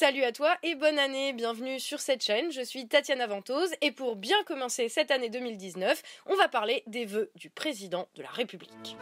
Salut à toi et bonne année, bienvenue sur cette chaîne, je suis Tatiana Ventose et pour bien commencer cette année 2019, on va parler des vœux du président de la République.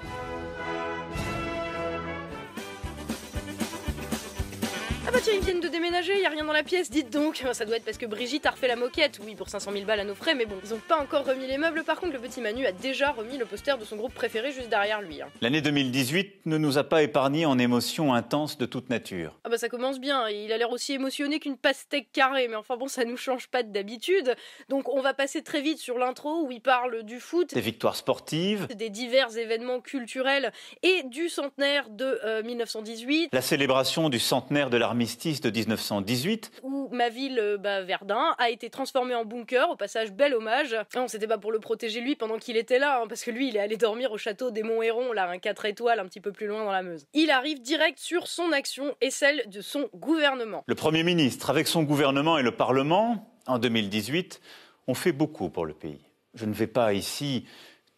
Bah tiens, ils viennent de déménager, y a rien dans la pièce, dites donc. Ça doit être parce que Brigitte a refait la moquette, oui, pour 500 000 balles à nos frais, mais bon, ils ont pas encore remis les meubles. Par contre, le petit Manu a déjà remis le poster de son groupe préféré juste derrière lui. hein. L'année 2018 ne nous a pas épargnés en émotions intenses de toute nature. Ah bah ça commence bien, il a l'air aussi émotionné qu'une pastèque carrée, mais enfin bon, ça nous change pas d'habitude. Donc on va passer très vite sur l'intro où il parle du foot, Des victoires sportives, des divers événements culturels et du centenaire de euh, 1918, la célébration du centenaire de l'armistice de 1918, où ma ville, euh, bah, Verdun, a été transformée en bunker, au passage bel hommage. Non, c'était pas pour le protéger lui pendant qu'il était là, hein, parce que lui, il est allé dormir au château des Monts-Héron, là, un 4 étoiles, un petit peu plus loin dans la Meuse. Il arrive direct sur son action et celle de son gouvernement. le Premier ministre, avec son gouvernement et le Parlement, en 2018, ont fait beaucoup pour le pays. Je ne vais pas ici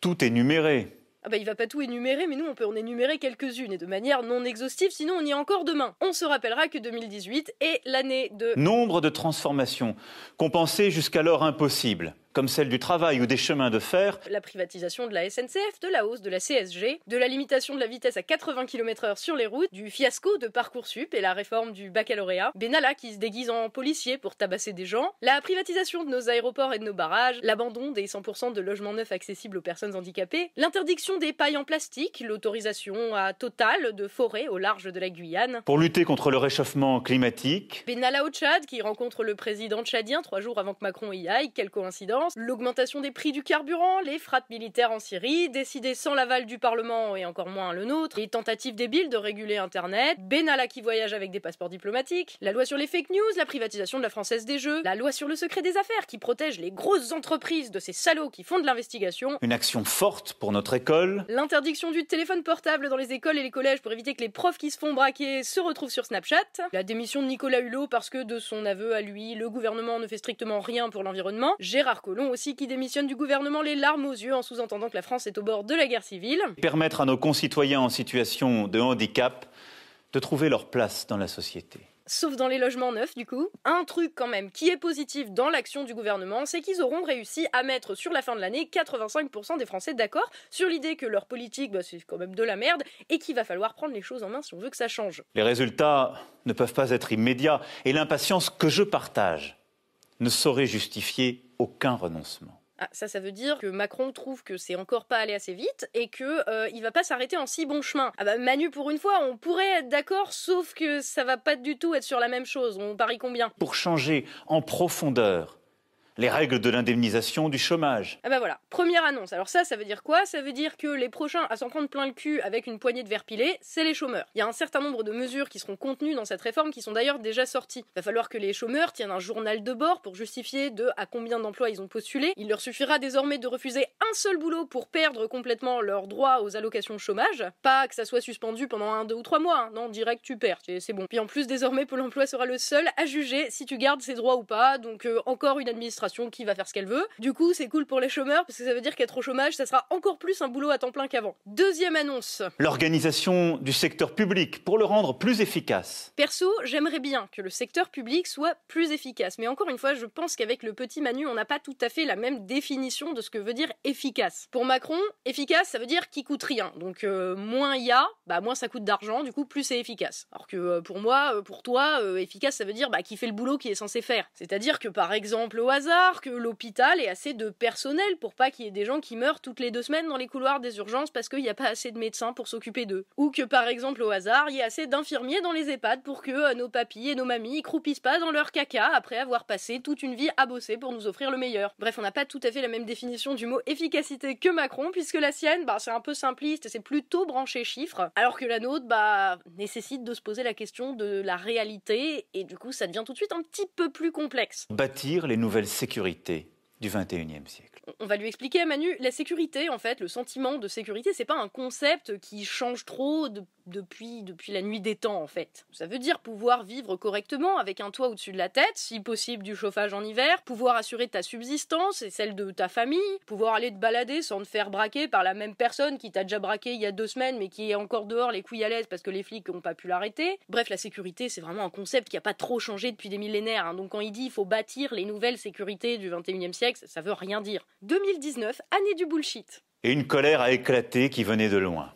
tout énumérer. Ah bah il va pas tout énumérer, mais nous on peut en énumérer quelques-unes et de manière non exhaustive, sinon on y est encore demain. On se rappellera que 2018 est l'année de... Nombre de transformations pensait jusqu'alors impossibles, comme celle du travail ou des chemins de fer, la privatisation de la SNCF, de la hausse de la CSG, de la limitation de la vitesse à 80 km/h sur les routes, du fiasco de Parcoursup et la réforme du baccalauréat, Benalla qui se déguise en policier pour tabasser des gens, la privatisation de nos aéroports et de nos barrages, l'abandon des 100% de logements neufs accessibles aux personnes handicapées, l'interdiction des pailles en plastique, l'autorisation à Total de forêts au large de la Guyane, pour lutter contre le réchauffement climatique, Benalla au Tchad qui rencontre le président tchadien trois jours avant que Macron y aille, quelle coïncidence, l'augmentation des prix du carburant, les frappes militaires en Syrie, décidées sans l'aval du Parlement et encore moins le nôtre, les tentatives débiles de réguler Internet, Benalla qui voyage avec des passeports diplomatiques, la loi sur les fake news, la privatisation de la Française des Jeux, la loi sur le secret des affaires qui protège les grosses entreprises de ces salauds qui font de l'investigation, une action forte pour notre école, L'interdiction du téléphone portable dans les écoles et les collèges pour éviter que les profs qui se font braquer se retrouvent sur Snapchat. La démission de Nicolas Hulot parce que de son aveu à lui, le gouvernement ne fait strictement rien pour l'environnement. Gérard Collomb aussi qui démissionne du gouvernement les larmes aux yeux en sous-entendant que la France est au bord de la guerre civile. permettre à nos concitoyens en situation de handicap de trouver leur place dans la société. Sauf dans les logements neufs, du coup. Un truc quand même qui est positif dans l'action du gouvernement, c'est qu'ils auront réussi à mettre sur la fin de l'année 85% des Français d'accord sur l'idée que leur politique, bah, c'est quand même de la merde et qu'il va falloir prendre les choses en main si on veut que ça change. Les résultats ne peuvent pas être immédiats et l'impatience que je partage ne saurait justifier aucun renoncement. Ah, ça, ça veut dire que Macron trouve que c'est encore pas allé assez vite et que euh, il va pas s'arrêter en si bon chemin. Ah bah Manu, pour une fois, on pourrait être d'accord, sauf que ça va pas du tout être sur la même chose. On parie combien? Pour changer en profondeur les règles de l'indemnisation du chômage, Ah bah voilà, première annonce. Alors ça, ça veut dire quoi? Ça veut dire que les prochains à s'en prendre plein le cul avec une poignée de verre pilé, c'est les chômeurs. Il y a un certain nombre de mesures qui seront contenues dans cette réforme qui sont d'ailleurs déjà sorties. Va falloir que les chômeurs tiennent un journal de bord pour justifier de à combien d'emplois ils ont postulé. Il leur suffira désormais de refuser un seul boulot pour perdre complètement leur droit aux allocations chômage. Pas que ça soit suspendu pendant un, deux ou trois mois. hein. Non, direct tu perds, c'est bon. Puis en plus, désormais, Pôle emploi sera le seul à juger si tu gardes ses droits ou pas. Donc euh, encore une administration qui va faire ce qu'elle veut. Du coup, c'est cool pour les chômeurs parce que ça veut dire qu'être au chômage, ça sera encore plus un boulot à temps plein qu'avant. Deuxième annonce. l'organisation du secteur public pour le rendre plus efficace, Perso, j'aimerais bien que le secteur public soit plus efficace. Mais encore une fois, je pense qu'avec le petit Manu, on n'a pas tout à fait la même définition de ce que veut dire efficace. Pour Macron, efficace, ça veut dire qui coûte rien. Donc euh, moins il y a, bah moins ça coûte d'argent, du coup plus c'est efficace. Alors que euh, pour moi, euh, pour toi, euh, efficace, ça veut dire bah, qui fait le boulot qu'il est censé faire. C'est-à-dire que par exemple au hasard, que l'hôpital ait assez de personnel pour pas qu'il y ait des gens qui meurent toutes les deux semaines dans les couloirs des urgences parce qu'il n'y a pas assez de médecins pour s'occuper d'eux. Ou que par exemple au hasard, il y ait assez d'infirmiers dans les EHPAD pour que euh, nos papis et nos mamies croupissent pas dans leur caca après avoir passé toute une vie à bosser pour nous offrir le meilleur. Bref, on n'a pas tout à fait la même définition du mot efficacité que Macron, puisque la sienne, bah, c'est un peu simpliste c'est plutôt branché chiffres, alors que la nôtre, bah, nécessite de se poser la question de la réalité, et du coup, ça devient tout de suite un petit peu plus complexe. bâtir les nouvelles sécurités du XXIe siècle. On va lui expliquer Manu, la sécurité, en fait, le sentiment de sécurité, c'est pas un concept qui change trop depuis, la nuit des temps, en fait. Ça veut dire pouvoir vivre correctement avec un toit au-dessus de la tête, si possible du chauffage en hiver, pouvoir assurer ta subsistance et celle de ta famille, pouvoir aller te balader sans te faire braquer par la même personne qui t'a déjà braqué il y a deux semaines mais qui est encore dehors les couilles à l'aise parce que les flics n'ont pas pu l'arrêter. Bref, la sécurité, c'est vraiment un concept qui n'a pas trop changé depuis des millénaires. Hein. Donc quand il dit il faut bâtir les nouvelles sécurités du 21e siècle, ça veut rien dire. 2019, année du bullshit. Et une colère a éclaté qui venait de loin.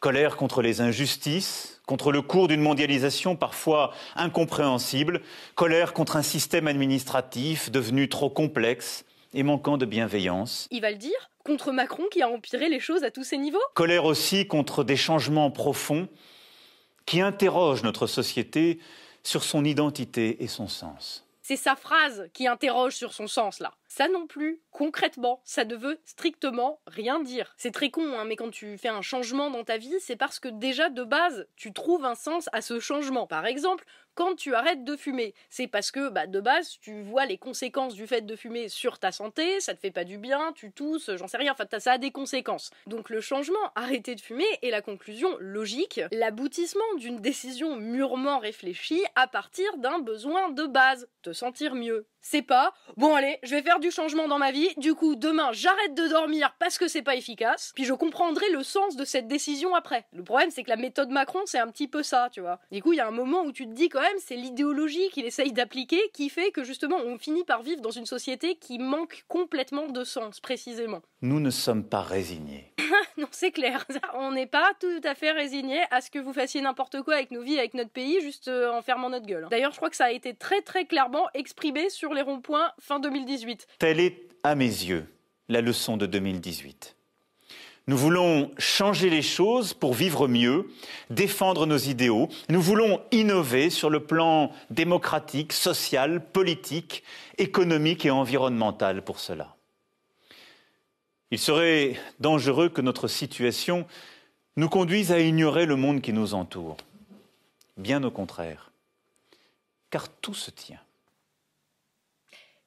Colère contre les injustices, contre le cours d'une mondialisation parfois incompréhensible, colère contre un système administratif devenu trop complexe et manquant de bienveillance. Il va le dire Contre Macron qui a empiré les choses à tous ces niveaux Colère aussi contre des changements profonds qui interrogent notre société sur son identité et son sens. C'est sa phrase qui interroge sur son sens là. Ça non plus, concrètement, ça ne veut strictement rien dire. C'est très con, hein, mais quand tu fais un changement dans ta vie, c'est parce que déjà de base, tu trouves un sens à ce changement. Par exemple, quand tu arrêtes de fumer. C'est parce que bah, de base, tu vois les conséquences du fait de fumer sur ta santé, ça te fait pas du bien, tu tousses, j'en sais rien, enfin ça a des conséquences. Donc le changement, arrêter de fumer, est la conclusion logique, l'aboutissement d'une décision mûrement réfléchie à partir d'un besoin de base, te sentir mieux. C'est pas bon allez, je vais faire du changement dans ma vie, du coup demain j'arrête de dormir parce que c'est pas efficace, puis je comprendrai le sens de cette décision après. Le problème c'est que la méthode Macron c'est un petit peu ça, tu vois. Du coup il y a un moment où tu te dis quand même c'est l'idéologie qu'il essaye d'appliquer qui fait que justement on finit par vivre dans une société qui manque complètement de sens précisément. Nous ne sommes pas résignés. non, c'est clair. On n'est pas tout à fait résignés à ce que vous fassiez n'importe quoi avec nos vies, avec notre pays, juste euh, en fermant notre gueule. D'ailleurs, je crois que ça a été très très clairement exprimé sur les ronds-points fin 2018. Telle est, à mes yeux, la leçon de 2018. Nous voulons changer les choses pour vivre mieux, défendre nos idéaux. Nous voulons innover sur le plan démocratique, social, politique, économique et environnemental pour cela. Il serait dangereux que notre situation nous conduise à ignorer le monde qui nous entoure. Bien au contraire, car tout se tient.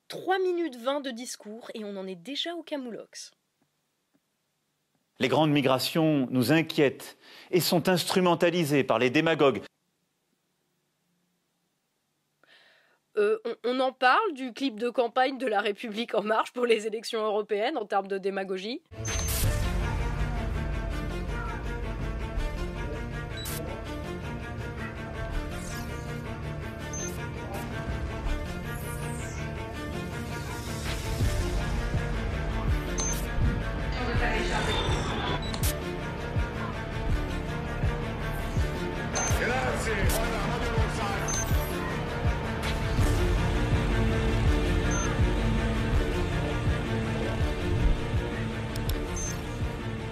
3 minutes 20 de discours et on en est déjà au camoulox. Les grandes migrations nous inquiètent et sont instrumentalisées par les démagogues. Euh, on, en parle du clip de campagne de la République en marche pour les élections européennes en termes de démagogie?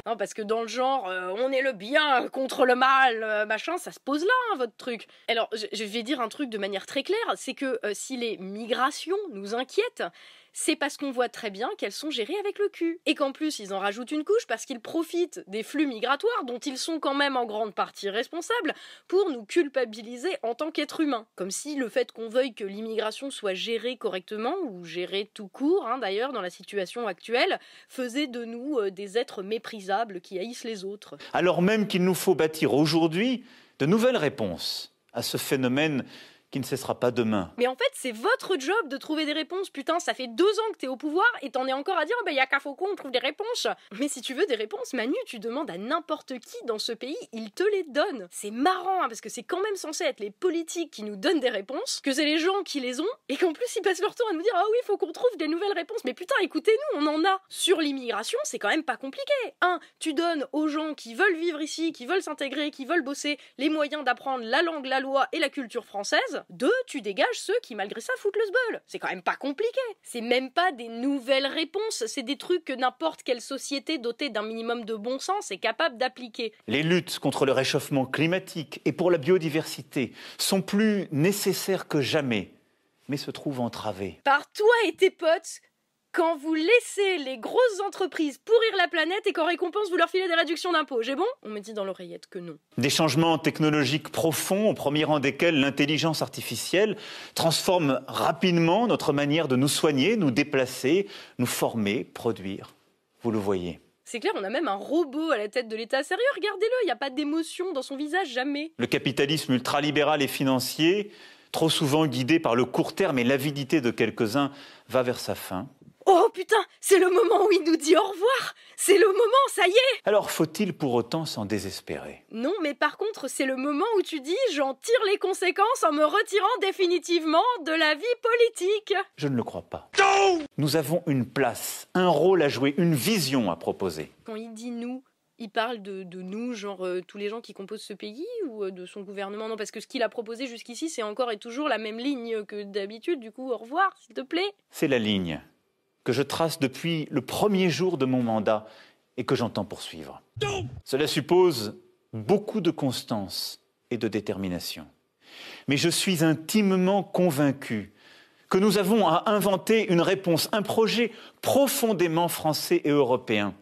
Non, parce que dans le genre, euh, on est le bien contre le mal, euh, machin, ça se pose là, hein, votre truc. Alors, je, vais dire un truc de manière très claire, c'est que euh, si les migrations nous inquiètent, c'est parce qu'on voit très bien qu'elles sont gérées avec le cul. Et qu'en plus, ils en rajoutent une couche parce qu'ils profitent des flux migratoires dont ils sont quand même en grande partie responsables pour nous culpabiliser en tant qu'êtres humains. Comme si le fait qu'on veuille que l'immigration soit gérée correctement, ou gérée tout court hein, d'ailleurs dans la situation actuelle, faisait de nous euh, des êtres méprisables qui haïssent les autres. Alors même qu'il nous faut bâtir aujourd'hui de nouvelles réponses à ce phénomène qui ne cessera pas demain. Mais en fait, c'est votre job de trouver des réponses. Putain, ça fait deux ans que t'es au pouvoir et t'en es encore à dire, bah, y a qu'à Faucon, on trouve des réponses. Mais si tu veux des réponses, Manu, tu demandes à n'importe qui dans ce pays, il te les donne. C'est marrant, hein, parce que c'est quand même censé être les politiques qui nous donnent des réponses, que c'est les gens qui les ont, et qu'en plus ils passent leur temps à nous dire, ah oui, faut qu'on trouve des nouvelles réponses. Mais putain, écoutez-nous, on en a. Sur l'immigration, c'est quand même pas compliqué. Un, tu donnes aux gens qui veulent vivre ici, qui veulent s'intégrer, qui veulent bosser, les moyens d'apprendre la langue, la loi et la culture française. Deux, tu dégages ceux qui malgré ça foutent le sbeul. C'est quand même pas compliqué. C'est même pas des nouvelles réponses, c'est des trucs que n'importe quelle société dotée d'un minimum de bon sens est capable d'appliquer. Les luttes contre le réchauffement climatique et pour la biodiversité sont plus nécessaires que jamais, mais se trouvent entravées. Par toi et tes potes quand vous laissez les grosses entreprises pourrir la planète et qu'en récompense vous leur filez des réductions d'impôts. J'ai bon? On me dit dans l'oreillette que non. Des changements technologiques profonds, au premier rang desquels l'intelligence artificielle transforme rapidement notre manière de nous soigner, nous déplacer, nous former, produire. Vous le voyez. C'est clair, on a même un robot à la tête de l'État. Sérieux, regardez-le, il n'y a pas d'émotion dans son visage, jamais. Le capitalisme ultralibéral et financier, trop souvent guidé par le court terme et l'avidité de quelques-uns, va vers sa fin. Oh putain, c'est le moment où il nous dit au revoir C'est le moment, ça y est Alors faut-il pour autant s'en désespérer? Non, mais par contre, c'est le moment où tu dis j'en tire les conséquences en me retirant définitivement de la vie politique Je ne le crois pas. Nous avons une place, un rôle à jouer, une vision à proposer. Quand il dit nous, il parle de, nous, genre euh, tous les gens qui composent ce pays ou euh, de son gouvernement? Non, parce que ce qu'il a proposé jusqu'ici, c'est encore et toujours la même ligne que d'habitude. Du coup, au revoir, s'il te plaît. C'est la ligne que je trace depuis le premier jour de mon mandat et que j'entends poursuivre. Cela suppose beaucoup de constance et de détermination. Mais je suis intimement convaincu que nous avons à inventer une réponse, un projet profondément français et européen.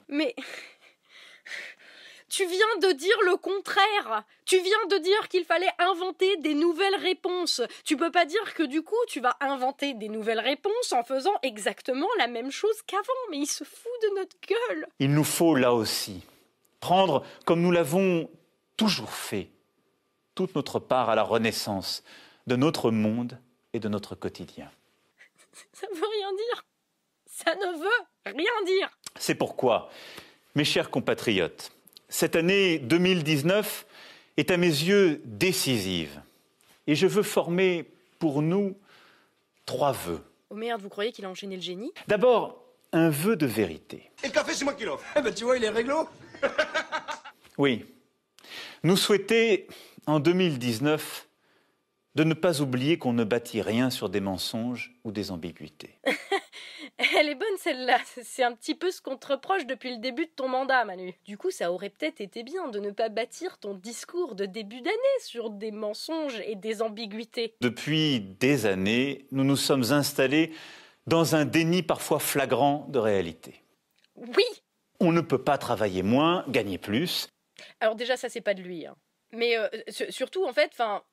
Tu viens de dire le contraire. Tu viens de dire qu'il fallait inventer des nouvelles réponses. Tu peux pas dire que du coup tu vas inventer des nouvelles réponses en faisant exactement la même chose qu'avant. Mais il se fout de notre gueule. Il nous faut là aussi prendre, comme nous l'avons toujours fait, toute notre part à la renaissance de notre monde et de notre quotidien. Ça ne veut rien dire. Ça ne veut rien dire. C'est pourquoi, mes chers compatriotes, cette année 2019 est à mes yeux décisive. Et je veux former pour nous trois vœux. Oh merde, vous croyez qu'il a enchaîné le génie? D'abord, un vœu de vérité. Et le café, c'est moi qui l'offre. Eh ben, tu vois, il est réglo. oui. Nous souhaiter, en 2019, de ne pas oublier qu'on ne bâtit rien sur des mensonges ou des ambiguïtés. Elle est bonne celle-là. C'est un petit peu ce qu'on te reproche depuis le début de ton mandat, Manu. Du coup, ça aurait peut-être été bien de ne pas bâtir ton discours de début d'année sur des mensonges et des ambiguïtés. Depuis des années, nous nous sommes installés dans un déni parfois flagrant de réalité. Oui On ne peut pas travailler moins, gagner plus. Alors déjà, ça c'est pas de lui. Hein. Mais euh, surtout, en fait, enfin,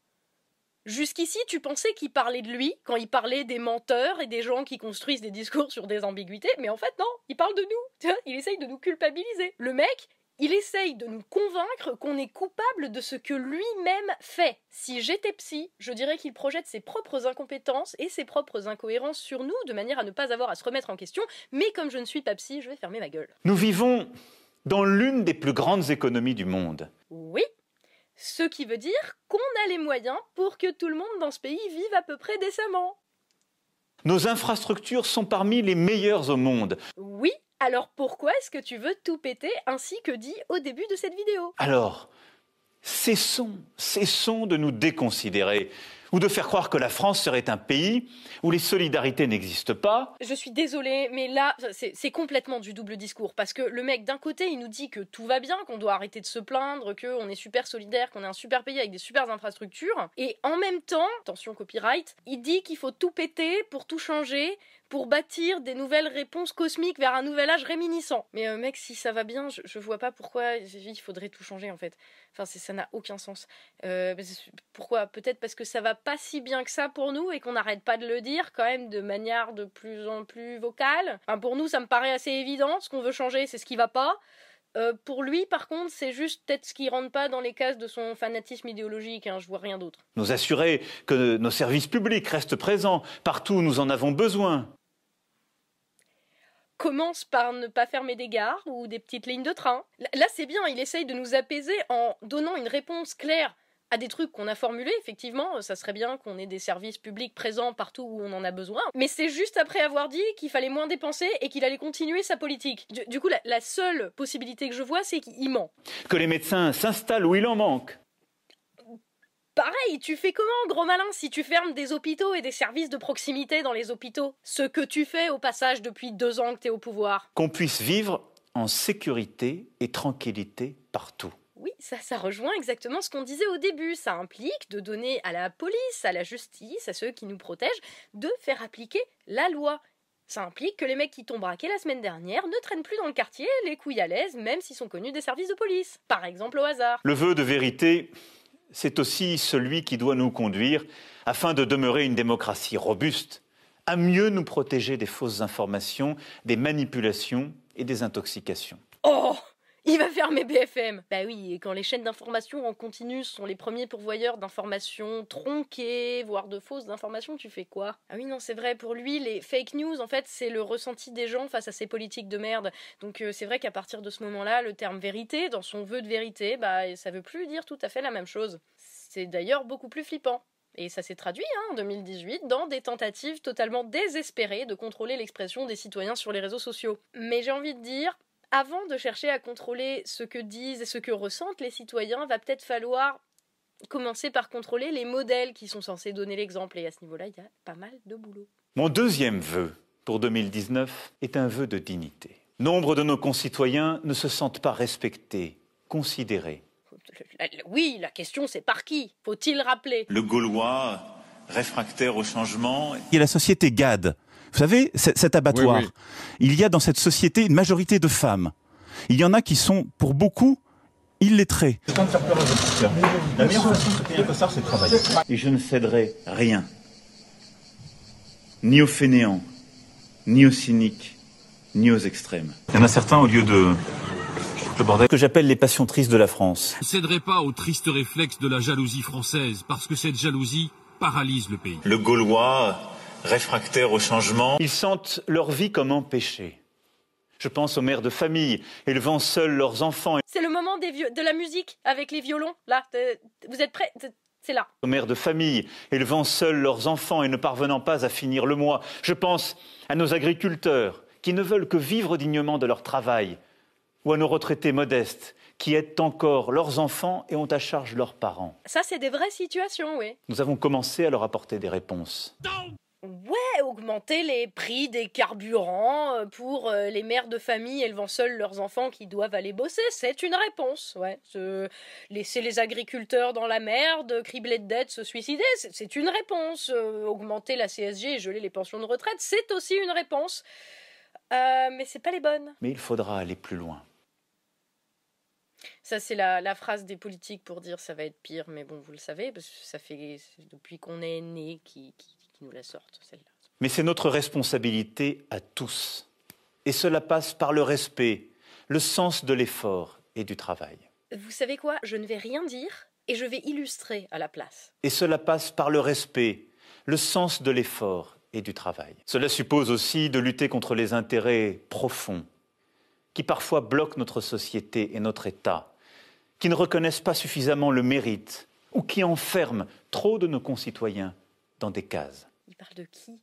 Jusqu'ici, tu pensais qu'il parlait de lui quand il parlait des menteurs et des gens qui construisent des discours sur des ambiguïtés, mais en fait non, il parle de nous. Il essaye de nous culpabiliser. Le mec, il essaye de nous convaincre qu'on est coupable de ce que lui-même fait. Si j'étais psy, je dirais qu'il projette ses propres incompétences et ses propres incohérences sur nous de manière à ne pas avoir à se remettre en question, mais comme je ne suis pas psy, je vais fermer ma gueule. Nous vivons dans l'une des plus grandes économies du monde. Oui, ce qui veut dire qu'on a les moyens pour que tout le monde dans ce pays vive à peu près décemment. Nos infrastructures sont parmi les meilleures au monde. Oui, alors pourquoi est-ce que tu veux tout péter ainsi que dit au début de cette vidéo? Alors, cessons, cessons de nous déconsidérer ou de faire croire que la France serait un pays où les solidarités n'existent pas. Je suis désolée, mais là, c'est complètement du double discours. Parce que le mec, d'un côté, il nous dit que tout va bien, qu'on doit arrêter de se plaindre, qu'on est super solidaire, qu'on est un super pays avec des super infrastructures. Et en même temps, attention copyright, il dit qu'il faut tout péter pour tout changer, pour bâtir des nouvelles réponses cosmiques vers un nouvel âge réminiscent. Mais euh, mec, si ça va bien, je, vois pas pourquoi il faudrait tout changer en fait. Enfin, ça n'a aucun sens. Euh, pourquoi? Peut-être parce que ça va pas si bien que ça pour nous et qu'on n'arrête pas de le dire quand même de manière de plus en plus vocale. Pour nous, ça me paraît assez évident. Ce qu'on veut changer, c'est ce qui va pas. Euh, pour lui, par contre, c'est juste peut-être ce qui rentre pas dans les cases de son fanatisme idéologique. Hein, je vois rien d'autre. Nous assurer que nos services publics restent présents partout où nous en avons besoin commence par ne pas fermer des gares ou des petites lignes de train. Là, c'est bien, il essaye de nous apaiser en donnant une réponse claire à des trucs qu'on a formulés, effectivement, ça serait bien qu'on ait des services publics présents partout où on en a besoin, mais c'est juste après avoir dit qu'il fallait moins dépenser et qu'il allait continuer sa politique. Du, coup, la seule possibilité que je vois, c'est qu'il ment. Que les médecins s'installent où il en manque. Pareil, tu fais comment, gros malin, si tu fermes des hôpitaux et des services de proximité dans les hôpitaux? Ce que tu fais au passage depuis deux ans que t'es au pouvoir. Qu'on puisse vivre en sécurité et tranquillité partout. Oui, ça, ça rejoint exactement ce qu'on disait au début. Ça implique de donner à la police, à la justice, à ceux qui nous protègent, de faire appliquer la loi. Ça implique que les mecs qui t'ont braqué la semaine dernière ne traînent plus dans le quartier les couilles à l'aise, même s'ils sont connus des services de police. Par exemple au hasard. Le vœu de vérité, c'est aussi celui qui doit nous conduire, afin de demeurer une démocratie robuste, à mieux nous protéger des fausses informations, des manipulations et des intoxications. Oh il va fermer BFM Bah oui, et quand les chaînes d'information en continu sont les premiers pourvoyeurs d'informations tronquées, voire de fausses informations, tu fais quoi? Ah oui, non, c'est vrai, pour lui, les fake news, en fait, c'est le ressenti des gens face à ces politiques de merde. Donc euh, c'est vrai qu'à partir de ce moment-là, le terme vérité, dans son vœu de vérité, bah ça veut plus dire tout à fait la même chose. C'est d'ailleurs beaucoup plus flippant. Et ça s'est traduit hein, en 2018 dans des tentatives totalement désespérées de contrôler l'expression des citoyens sur les réseaux sociaux. Mais j'ai envie de dire, avant de chercher à contrôler ce que disent et ce que ressentent les citoyens, va peut-être falloir commencer par contrôler les modèles qui sont censés donner l'exemple. Et à ce niveau-là, il y a pas mal de boulot. Mon deuxième vœu pour 2019 est un vœu de dignité. Nombre de nos concitoyens ne se sentent pas respectés, considérés. Oui, la question c'est par qui? Faut-il rappeler? Le Gaulois réfractaire au changement. Il y a la société GAD, vous savez, cet abattoir, il y a dans cette société une majorité de femmes. Il y en a qui sont, pour beaucoup, illettrés. C'est temps de faire peur aux La meilleure façon de se payer costard, c'est de travailler. Et je ne céderai rien. Ni aux fainéants, ni aux cyniques, ni aux extrêmes. Il y en a certains, au lieu de le bordel que j'appelle les passions tristes de la France. Je ne céderai pas aux tristes réflexes de la jalousie française, parce que cette jalousie paralyse le pays. Le Gaulois réfractaires au changement. Ils sentent leur vie comme empêchée. Je pense aux mères de famille, élevant seuls leurs enfants. C'est le moment des de la musique avec les violons. Là, vous êtes prêts? C'est là. Aux mères de famille, élevant seuls leurs enfants et ne parvenant pas à finir le mois. Je pense à nos agriculteurs, qui ne veulent que vivre dignement de leur travail, ou à nos retraités modestes, qui aident encore leurs enfants et ont à charge leurs parents. Ça, c'est des vraies situations, oui. Nous avons commencé à leur apporter des réponses. Ouais, augmenter les prix des carburants euh, pour euh, les mères de famille élevant seuls leurs enfants qui doivent aller bosser, c'est une réponse. Ouais, laisser les agriculteurs dans la merde, cribler de dettes, se suicider, c'est une réponse. Euh, augmenter la CSG et geler les pensions de retraite, c'est aussi une réponse. mais c'est pas les bonnes. Mais il faudra aller plus loin. Ça, c'est la, phrase des politiques pour dire ça va être pire, mais bon, vous le savez, parce que ça fait depuis qu'on est né qui, nous la sortent, celle-là. Mais c'est notre responsabilité à tous. Et cela passe par le respect, le sens de l'effort et du travail. Vous savez quoi? Je ne vais rien dire et je vais illustrer à la place. Et cela passe par le respect, le sens de l'effort et du travail. Cela suppose aussi de lutter contre les intérêts profonds qui parfois bloquent notre société et notre État, qui ne reconnaissent pas suffisamment le mérite ou qui enferment trop de nos concitoyens dans des cases. Il parle de qui?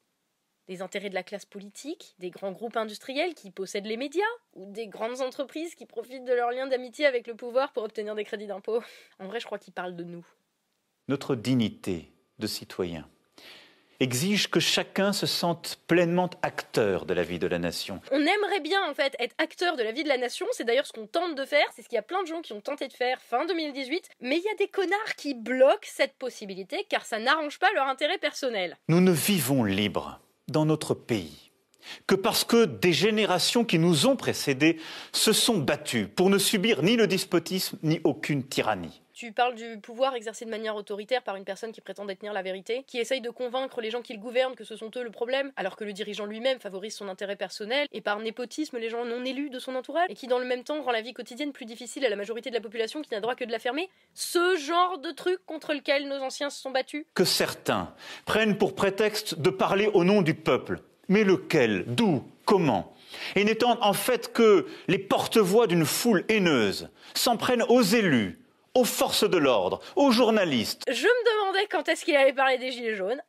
Des intérêts de la classe politique? Des grands groupes industriels qui possèdent les médias? Ou des grandes entreprises qui profitent de leur lien d'amitié avec le pouvoir pour obtenir des crédits d'impôt? En vrai, je crois qu'il parle de nous. Notre dignité de citoyen exige que chacun se sente pleinement acteur de la vie de la nation. On aimerait bien en fait être acteur de la vie de la nation, c'est d'ailleurs ce qu'on tente de faire, c'est ce qu'il y a plein de gens qui ont tenté de faire fin 2018, mais il y a des connards qui bloquent cette possibilité car ça n'arrange pas leur intérêt personnel. Nous ne vivons libres dans notre pays que parce que des générations qui nous ont précédés se sont battues pour ne subir ni le despotisme ni aucune tyrannie. Tu parles du pouvoir exercé de manière autoritaire par une personne qui prétend détenir la vérité, qui essaye de convaincre les gens qu'il gouverne que ce sont eux le problème, alors que le dirigeant lui-même favorise son intérêt personnel, et par népotisme les gens non élus de son entourage, et qui dans le même temps rend la vie quotidienne plus difficile à la majorité de la population qui n'a droit que de la fermer. Ce genre de truc contre lequel nos anciens se sont battus. Que certains prennent pour prétexte de parler au nom du peuple. Mais lequel D'où Comment et n'étant en fait que les porte-voix d'une foule haineuse, s'en prennent aux élus, aux forces de l'ordre, aux journalistes. Je me demandais quand est-ce qu'il allait parler des Gilets jaunes.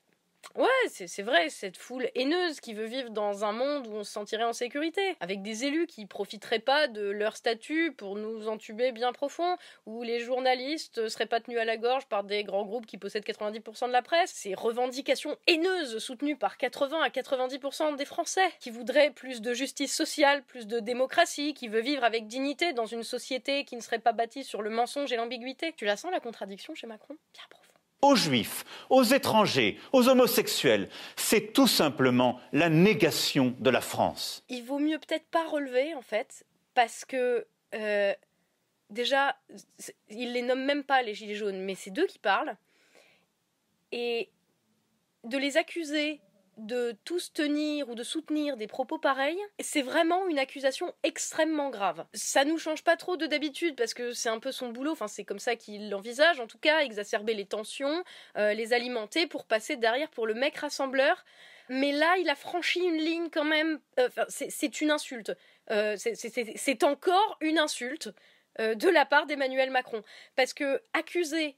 Ouais, c'est vrai, cette foule haineuse qui veut vivre dans un monde où on se sentirait en sécurité, avec des élus qui profiteraient pas de leur statut pour nous entuber bien profond, où les journalistes seraient pas tenus à la gorge par des grands groupes qui possèdent 90% de la presse, ces revendications haineuses soutenues par 80 à 90% des Français, qui voudraient plus de justice sociale, plus de démocratie, qui veut vivre avec dignité dans une société qui ne serait pas bâtie sur le mensonge et l'ambiguïté. Tu la sens la contradiction chez Macron? Aux juifs, aux étrangers, aux homosexuels. C'est tout simplement la négation de la France. Il vaut mieux peut-être pas relever, en fait, parce que euh, déjà, il les nomme même pas les Gilets jaunes, mais c'est d'eux qui parlent. Et de les accuser de tous tenir ou de soutenir des propos pareils, c'est vraiment une accusation extrêmement grave. Ça nous change pas trop de d'habitude parce que c'est un peu son boulot, enfin c'est comme ça qu'il l'envisage en tout cas, exacerber les tensions, euh, les alimenter pour passer derrière pour le mec rassembleur. Mais là, il a franchi une ligne quand même. Euh, c'est une insulte. Euh, c'est encore une insulte de la part d'Emmanuel Macron. Parce que accuser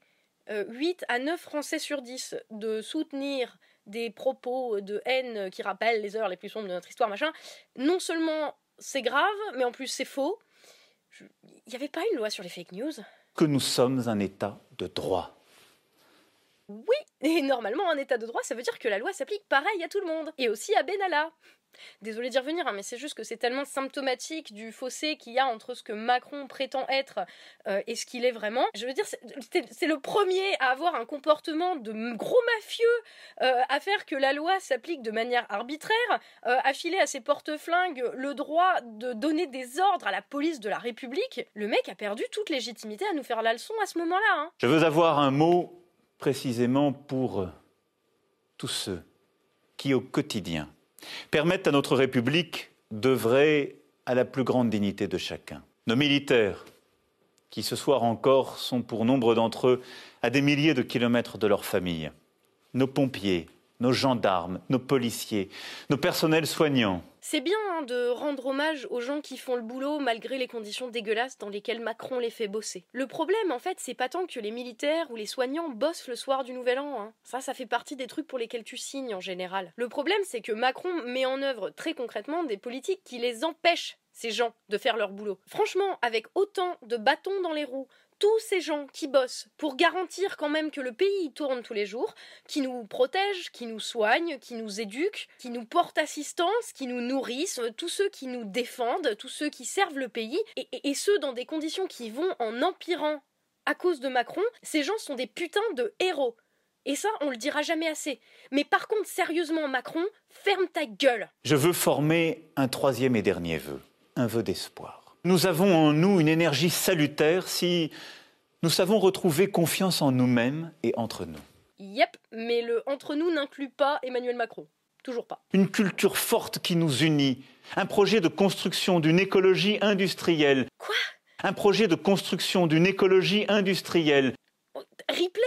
8 à 9 Français sur 10 de soutenir des propos de haine qui rappellent les heures les plus sombres de notre histoire, machin, non seulement c'est grave, mais en plus c'est faux. Il n'y avait pas une loi sur les fake news? Que nous sommes un État de droit. Oui, et normalement un État de droit, ça veut dire que la loi s'applique pareil à tout le monde, et aussi à Benalla. Désolé d'y revenir, hein, mais c'est juste que c'est tellement symptomatique du fossé qu'il y a entre ce que Macron prétend être euh, et ce qu'il est vraiment. Je veux dire, c'est le premier à avoir un comportement de gros mafieux, euh, à faire que la loi s'applique de manière arbitraire, euh, à filer à ses porte-flingues le droit de donner des ordres à la police de la République. Le mec a perdu toute légitimité à nous faire la leçon à ce moment-là. Hein. Je veux avoir un mot précisément pour tous ceux qui, au quotidien, permettent à notre République d'œuvrer à la plus grande dignité de chacun. Nos militaires, qui ce soir encore sont pour nombre d'entre eux à des milliers de kilomètres de leur famille. Nos pompiers, nos gendarmes, nos policiers, nos personnels soignants. C'est bien hein, de rendre hommage aux gens qui font le boulot malgré les conditions dégueulasses dans lesquelles Macron les fait bosser. Le problème, en fait, c'est pas tant que les militaires ou les soignants bossent le soir du Nouvel An. Hein. Ça, ça fait partie des trucs pour lesquels tu signes en général. Le problème, c'est que Macron met en œuvre très concrètement des politiques qui les empêchent ces gens de faire leur boulot. Franchement, avec autant de bâtons dans les roues, tous ces gens qui bossent pour garantir quand même que le pays tourne tous les jours, qui nous protègent, qui nous soignent, qui nous éduquent, qui nous portent assistance, qui nous nourrissent, tous ceux qui nous défendent, tous ceux qui servent le pays, et, ceux dans des conditions qui vont en empirant à cause de Macron, ces gens sont des putains de héros. Et ça, on le dira jamais assez. Mais par contre, sérieusement, Macron, ferme ta gueule. Je veux former un troisième et dernier vœu, un vœu d'espoir. Nous avons en nous une énergie salutaire si nous savons retrouver confiance en nous-mêmes et entre nous. Yep, mais le entre nous n'inclut pas Emmanuel Macron. Toujours pas. Une culture forte qui nous unit. Un projet de construction d'une écologie industrielle. Quoi? Un projet de construction d'une écologie industrielle. Ripley?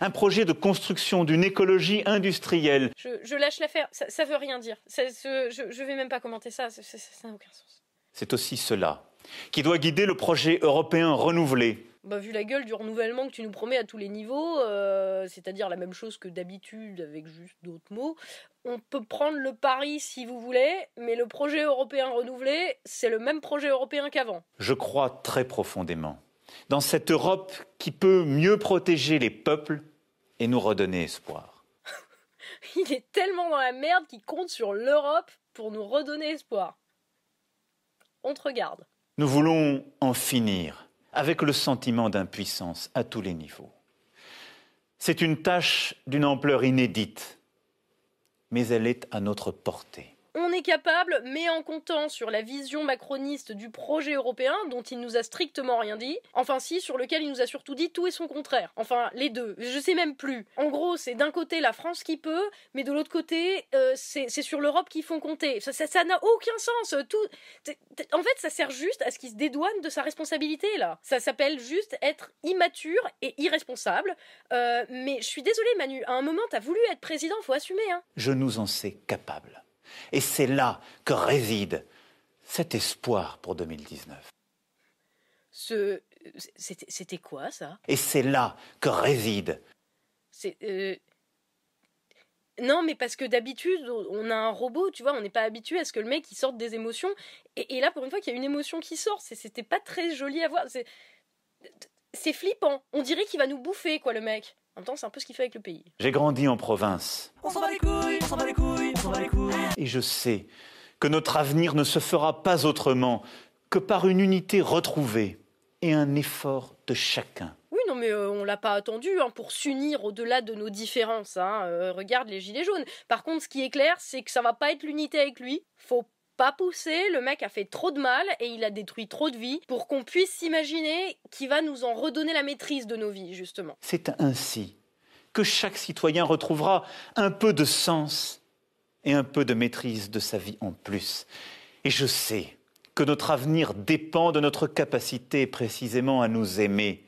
Un projet de construction d'une écologie industrielle. Je, lâche l'affaire, ça, ça veut rien dire. je, ne vais même pas commenter ça, ça n'a aucun sens. C'est aussi cela qui doit guider le projet européen renouvelé. Bah, vu la gueule du renouvellement que tu nous promets à tous les niveaux, euh, c'est-à-dire la même chose que d'habitude avec juste d'autres mots, on peut prendre le pari si vous voulez, mais le projet européen renouvelé, c'est le même projet européen qu'avant. Je crois très profondément dans cette Europe qui peut mieux protéger les peuples et nous redonner espoir. Il est tellement dans la merde qu'il compte sur l'Europe pour nous redonner espoir. On te regarde. Nous voulons en finir avec le sentiment d'impuissance à tous les niveaux. C'est une tâche d'une ampleur inédite, mais elle est à notre portée on est capable, mais en comptant sur la vision macroniste du projet européen, dont il nous a strictement rien dit, enfin si, sur lequel il nous a surtout dit tout et son contraire. Enfin, les deux, je sais même plus. En gros, c'est d'un côté la France qui peut, mais de l'autre côté, euh, c'est sur l'Europe qu'ils font compter. Ça n'a aucun sens. Tout, en fait, ça sert juste à ce qu'il se dédouane de sa responsabilité, là. Ça s'appelle juste être immature et irresponsable. Euh, mais je suis désolée, Manu, à un moment, t'as voulu être président, faut assumer, hein. Je nous en sais capable. Et c'est là que réside cet espoir pour 2019. Ce... C'était quoi ça? Et c'est là que réside. C'est... Euh, non, mais parce que d'habitude, on a un robot, tu vois, on n'est pas habitué à ce que le mec il sorte des émotions. Et, là, pour une fois qu'il y a une émotion qui sort, c'était pas très joli à voir. C'est flippant. On dirait qu'il va nous bouffer, quoi, le mec. En même temps, c'est un peu ce qu'il fait avec le pays. J'ai grandi en province. On s'en bat les couilles, on s'en bat les couilles, on s'en bat les couilles. Et je sais que notre avenir ne se fera pas autrement que par une unité retrouvée et un effort de chacun. Oui, non, mais euh, on l'a pas attendu hein, pour s'unir au-delà de nos différences. Hein. Euh, regarde les gilets jaunes. Par contre, ce qui est clair, c'est que ça va pas être l'unité avec lui. Faut pas pousser, le mec a fait trop de mal et il a détruit trop de vies pour qu'on puisse s'imaginer qu'il va nous en redonner la maîtrise de nos vies, justement. C'est ainsi que chaque citoyen retrouvera un peu de sens et un peu de maîtrise de sa vie en plus. Et je sais que notre avenir dépend de notre capacité précisément à nous aimer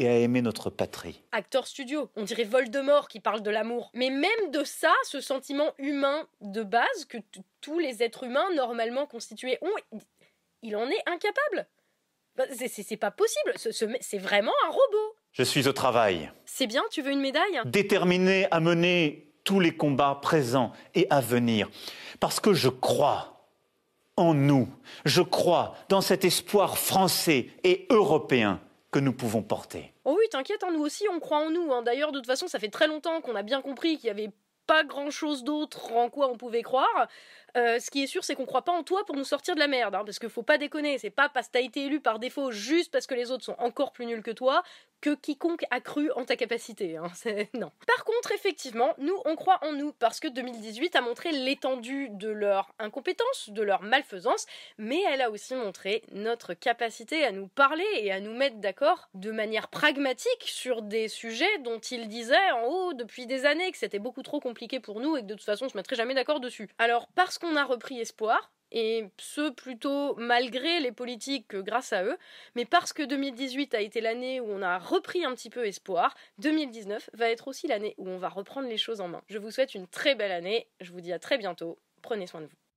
et à aimer notre patrie. Acteur studio, on dirait Voldemort qui parle de l'amour. Mais même de ça, ce sentiment humain de base que tous les êtres humains normalement constitués ont, il en est incapable. Bah, c'est pas possible, c'est vraiment un robot. Je suis au travail. C'est bien, tu veux une médaille? Déterminé à mener tous les combats présents et à venir. Parce que je crois en nous. Je crois dans cet espoir français et européen que nous pouvons porter. Oh oui, t'inquiète, hein, nous aussi on croit en nous. Hein. D'ailleurs, de toute façon, ça fait très longtemps qu'on a bien compris qu'il y avait pas grand chose d'autre en quoi on pouvait croire. Euh, ce qui est sûr, c'est qu'on croit pas en toi pour nous sortir de la merde, hein, parce qu'il faut pas déconner. C'est pas parce que t'as été élu par défaut juste parce que les autres sont encore plus nuls que toi que quiconque a cru en ta capacité. Hein, non. Par contre, effectivement, nous, on croit en nous parce que 2018 a montré l'étendue de leur incompétence, de leur malfaisance, mais elle a aussi montré notre capacité à nous parler et à nous mettre d'accord de manière pragmatique sur des sujets dont ils disaient en haut depuis des années que c'était beaucoup trop compliqué pour nous et que de toute façon on se mettrait jamais d'accord dessus. Alors, parce qu'on a repris espoir, et ce plutôt malgré les politiques que grâce à eux, mais parce que 2018 a été l'année où on a repris un petit peu espoir, 2019 va être aussi l'année où on va reprendre les choses en main. Je vous souhaite une très belle année, je vous dis à très bientôt, prenez soin de vous.